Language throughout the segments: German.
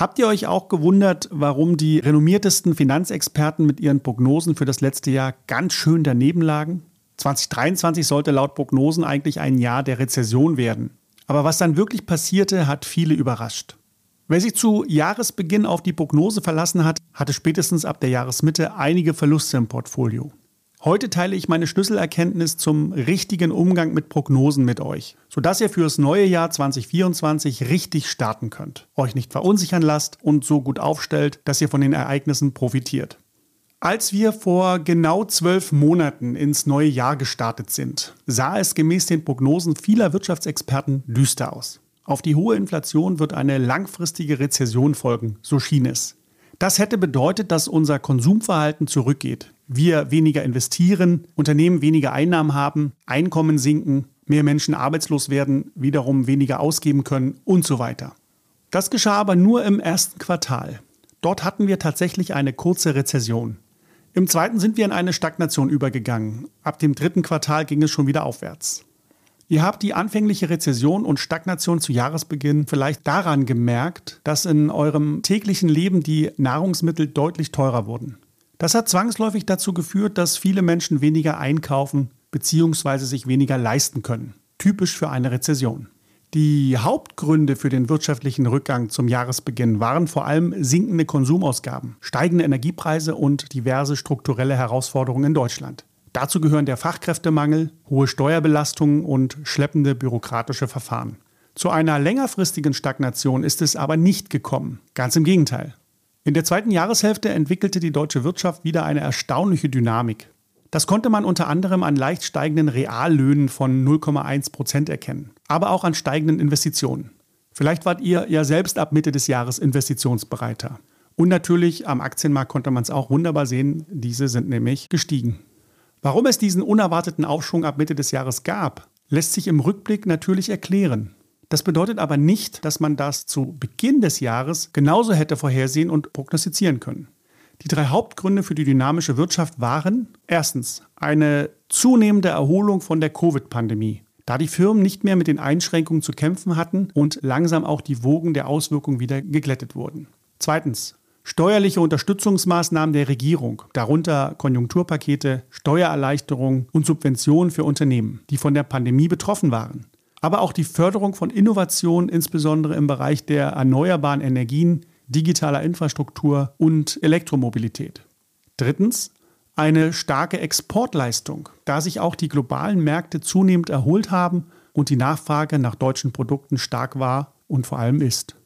Habt ihr euch auch gewundert, warum die renommiertesten Finanzexperten mit ihren Prognosen für das letzte Jahr ganz schön daneben lagen? 2023 sollte laut Prognosen eigentlich ein Jahr der Rezession werden. Aber was dann wirklich passierte, hat viele überrascht. Wer sich zu Jahresbeginn auf die Prognose verlassen hat, hatte spätestens ab der Jahresmitte einige Verluste im Portfolio. Heute teile ich meine Schlüsselerkenntnis zum richtigen Umgang mit Prognosen mit euch, sodass ihr fürs neue Jahr 2024 richtig starten könnt, euch nicht verunsichern lasst und so gut aufstellt, dass ihr von den Ereignissen profitiert. Als wir vor genau zwölf Monaten ins neue Jahr gestartet sind, sah es gemäß den Prognosen vieler Wirtschaftsexperten düster aus. Auf die hohe Inflation wird eine langfristige Rezession folgen, so schien es. Das hätte bedeutet, dass unser Konsumverhalten zurückgeht, wir weniger investieren, Unternehmen weniger Einnahmen haben, Einkommen sinken, mehr Menschen arbeitslos werden, wiederum weniger ausgeben können und so weiter. Das geschah aber nur im ersten Quartal. Dort hatten wir tatsächlich eine kurze Rezession. Im zweiten sind wir in eine Stagnation übergegangen. Ab dem dritten Quartal ging es schon wieder aufwärts. Ihr habt die anfängliche Rezession und Stagnation zu Jahresbeginn vielleicht daran gemerkt, dass in eurem täglichen Leben die Nahrungsmittel deutlich teurer wurden. Das hat zwangsläufig dazu geführt, dass viele Menschen weniger einkaufen bzw. sich weniger leisten können. Typisch für eine Rezession. Die Hauptgründe für den wirtschaftlichen Rückgang zum Jahresbeginn waren vor allem sinkende Konsumausgaben, steigende Energiepreise und diverse strukturelle Herausforderungen in Deutschland. Dazu gehören der Fachkräftemangel, hohe Steuerbelastungen und schleppende bürokratische Verfahren. Zu einer längerfristigen Stagnation ist es aber nicht gekommen. Ganz im Gegenteil. In der zweiten Jahreshälfte entwickelte die deutsche Wirtschaft wieder eine erstaunliche Dynamik. Das konnte man unter anderem an leicht steigenden Reallöhnen von 0,1 Prozent erkennen, aber auch an steigenden Investitionen. Vielleicht wart ihr ja selbst ab Mitte des Jahres investitionsbereiter. Und natürlich am Aktienmarkt konnte man es auch wunderbar sehen, diese sind nämlich gestiegen. Warum es diesen unerwarteten Aufschwung ab Mitte des Jahres gab, lässt sich im Rückblick natürlich erklären. Das bedeutet aber nicht, dass man das zu Beginn des Jahres genauso hätte vorhersehen und prognostizieren können. Die drei Hauptgründe für die dynamische Wirtschaft waren erstens eine zunehmende Erholung von der Covid-Pandemie, da die Firmen nicht mehr mit den Einschränkungen zu kämpfen hatten und langsam auch die Wogen der Auswirkungen wieder geglättet wurden. Zweitens Steuerliche Unterstützungsmaßnahmen der Regierung, darunter Konjunkturpakete, Steuererleichterungen und Subventionen für Unternehmen, die von der Pandemie betroffen waren. Aber auch die Förderung von Innovationen, insbesondere im Bereich der erneuerbaren Energien, digitaler Infrastruktur und Elektromobilität. Drittens, eine starke Exportleistung, da sich auch die globalen Märkte zunehmend erholt haben und die Nachfrage nach deutschen Produkten stark war und vor allem ist.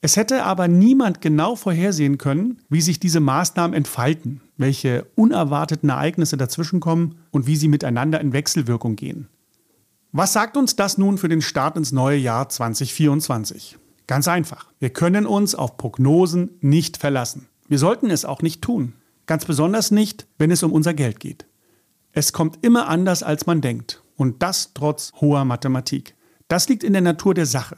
Es hätte aber niemand genau vorhersehen können, wie sich diese Maßnahmen entfalten, welche unerwarteten Ereignisse dazwischenkommen und wie sie miteinander in Wechselwirkung gehen. Was sagt uns das nun für den Start ins neue Jahr 2024? Ganz einfach. Wir können uns auf Prognosen nicht verlassen. Wir sollten es auch nicht tun. Ganz besonders nicht, wenn es um unser Geld geht. Es kommt immer anders, als man denkt. Und das trotz hoher Mathematik. Das liegt in der Natur der Sache.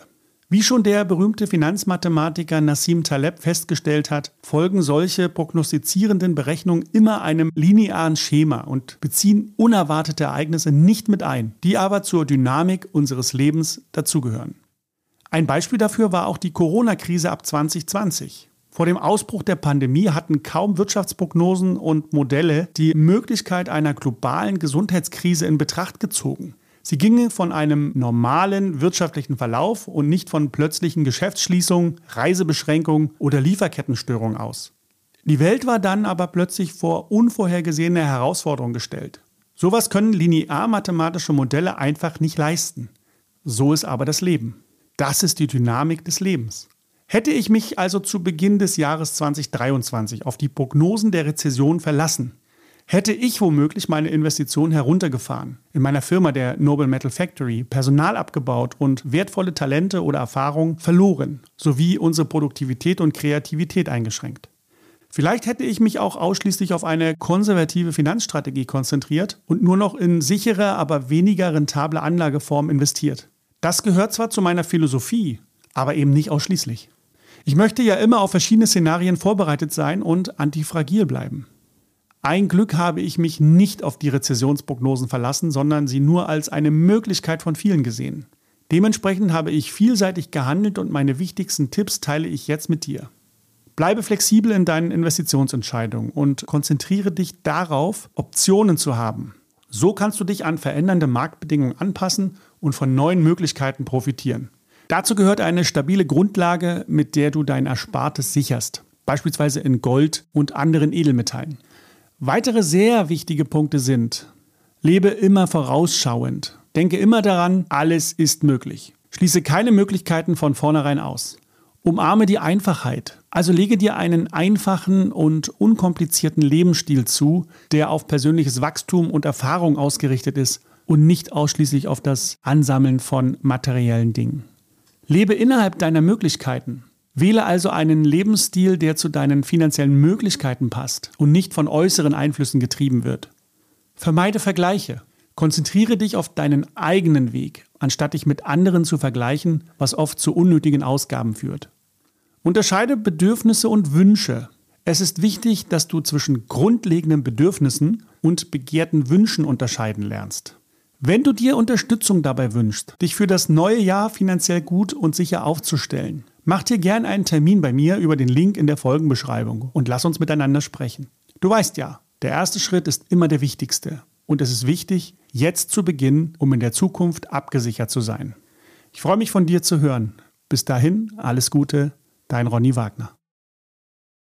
Wie schon der berühmte Finanzmathematiker Nassim Taleb festgestellt hat, folgen solche prognostizierenden Berechnungen immer einem linearen Schema und beziehen unerwartete Ereignisse nicht mit ein, die aber zur Dynamik unseres Lebens dazugehören. Ein Beispiel dafür war auch die Corona-Krise ab 2020. Vor dem Ausbruch der Pandemie hatten kaum Wirtschaftsprognosen und Modelle die Möglichkeit einer globalen Gesundheitskrise in Betracht gezogen. Sie gingen von einem normalen wirtschaftlichen Verlauf und nicht von plötzlichen Geschäftsschließungen, Reisebeschränkungen oder Lieferkettenstörungen aus. Die Welt war dann aber plötzlich vor unvorhergesehene Herausforderungen gestellt. Sowas können linear-mathematische Modelle einfach nicht leisten. So ist aber das Leben. Das ist die Dynamik des Lebens. Hätte ich mich also zu Beginn des Jahres 2023 auf die Prognosen der Rezession verlassen, hätte ich womöglich meine Investitionen heruntergefahren, in meiner Firma der Noble Metal Factory Personal abgebaut und wertvolle Talente oder Erfahrungen verloren, sowie unsere Produktivität und Kreativität eingeschränkt. Vielleicht hätte ich mich auch ausschließlich auf eine konservative Finanzstrategie konzentriert und nur noch in sichere, aber weniger rentable Anlageformen investiert. Das gehört zwar zu meiner Philosophie, aber eben nicht ausschließlich. Ich möchte ja immer auf verschiedene Szenarien vorbereitet sein und antifragil bleiben. Ein Glück habe ich mich nicht auf die Rezessionsprognosen verlassen, sondern sie nur als eine Möglichkeit von vielen gesehen. Dementsprechend habe ich vielseitig gehandelt und meine wichtigsten Tipps teile ich jetzt mit dir. Bleibe flexibel in deinen Investitionsentscheidungen und konzentriere dich darauf, Optionen zu haben. So kannst du dich an verändernde Marktbedingungen anpassen und von neuen Möglichkeiten profitieren. Dazu gehört eine stabile Grundlage, mit der du dein Erspartes sicherst, beispielsweise in Gold und anderen Edelmetallen. Weitere sehr wichtige Punkte sind, lebe immer vorausschauend. Denke immer daran, alles ist möglich. Schließe keine Möglichkeiten von vornherein aus. Umarme die Einfachheit. Also lege dir einen einfachen und unkomplizierten Lebensstil zu, der auf persönliches Wachstum und Erfahrung ausgerichtet ist und nicht ausschließlich auf das Ansammeln von materiellen Dingen. Lebe innerhalb deiner Möglichkeiten. Wähle also einen Lebensstil, der zu deinen finanziellen Möglichkeiten passt und nicht von äußeren Einflüssen getrieben wird. Vermeide Vergleiche. Konzentriere dich auf deinen eigenen Weg, anstatt dich mit anderen zu vergleichen, was oft zu unnötigen Ausgaben führt. Unterscheide Bedürfnisse und Wünsche. Es ist wichtig, dass du zwischen grundlegenden Bedürfnissen und begehrten Wünschen unterscheiden lernst. Wenn du dir Unterstützung dabei wünschst, dich für das neue Jahr finanziell gut und sicher aufzustellen, mach dir gern einen Termin bei mir über den Link in der Folgenbeschreibung und lass uns miteinander sprechen. Du weißt ja, der erste Schritt ist immer der wichtigste. Und es ist wichtig, jetzt zu beginnen, um in der Zukunft abgesichert zu sein. Ich freue mich von dir zu hören. Bis dahin, alles Gute, dein Ronny Wagner.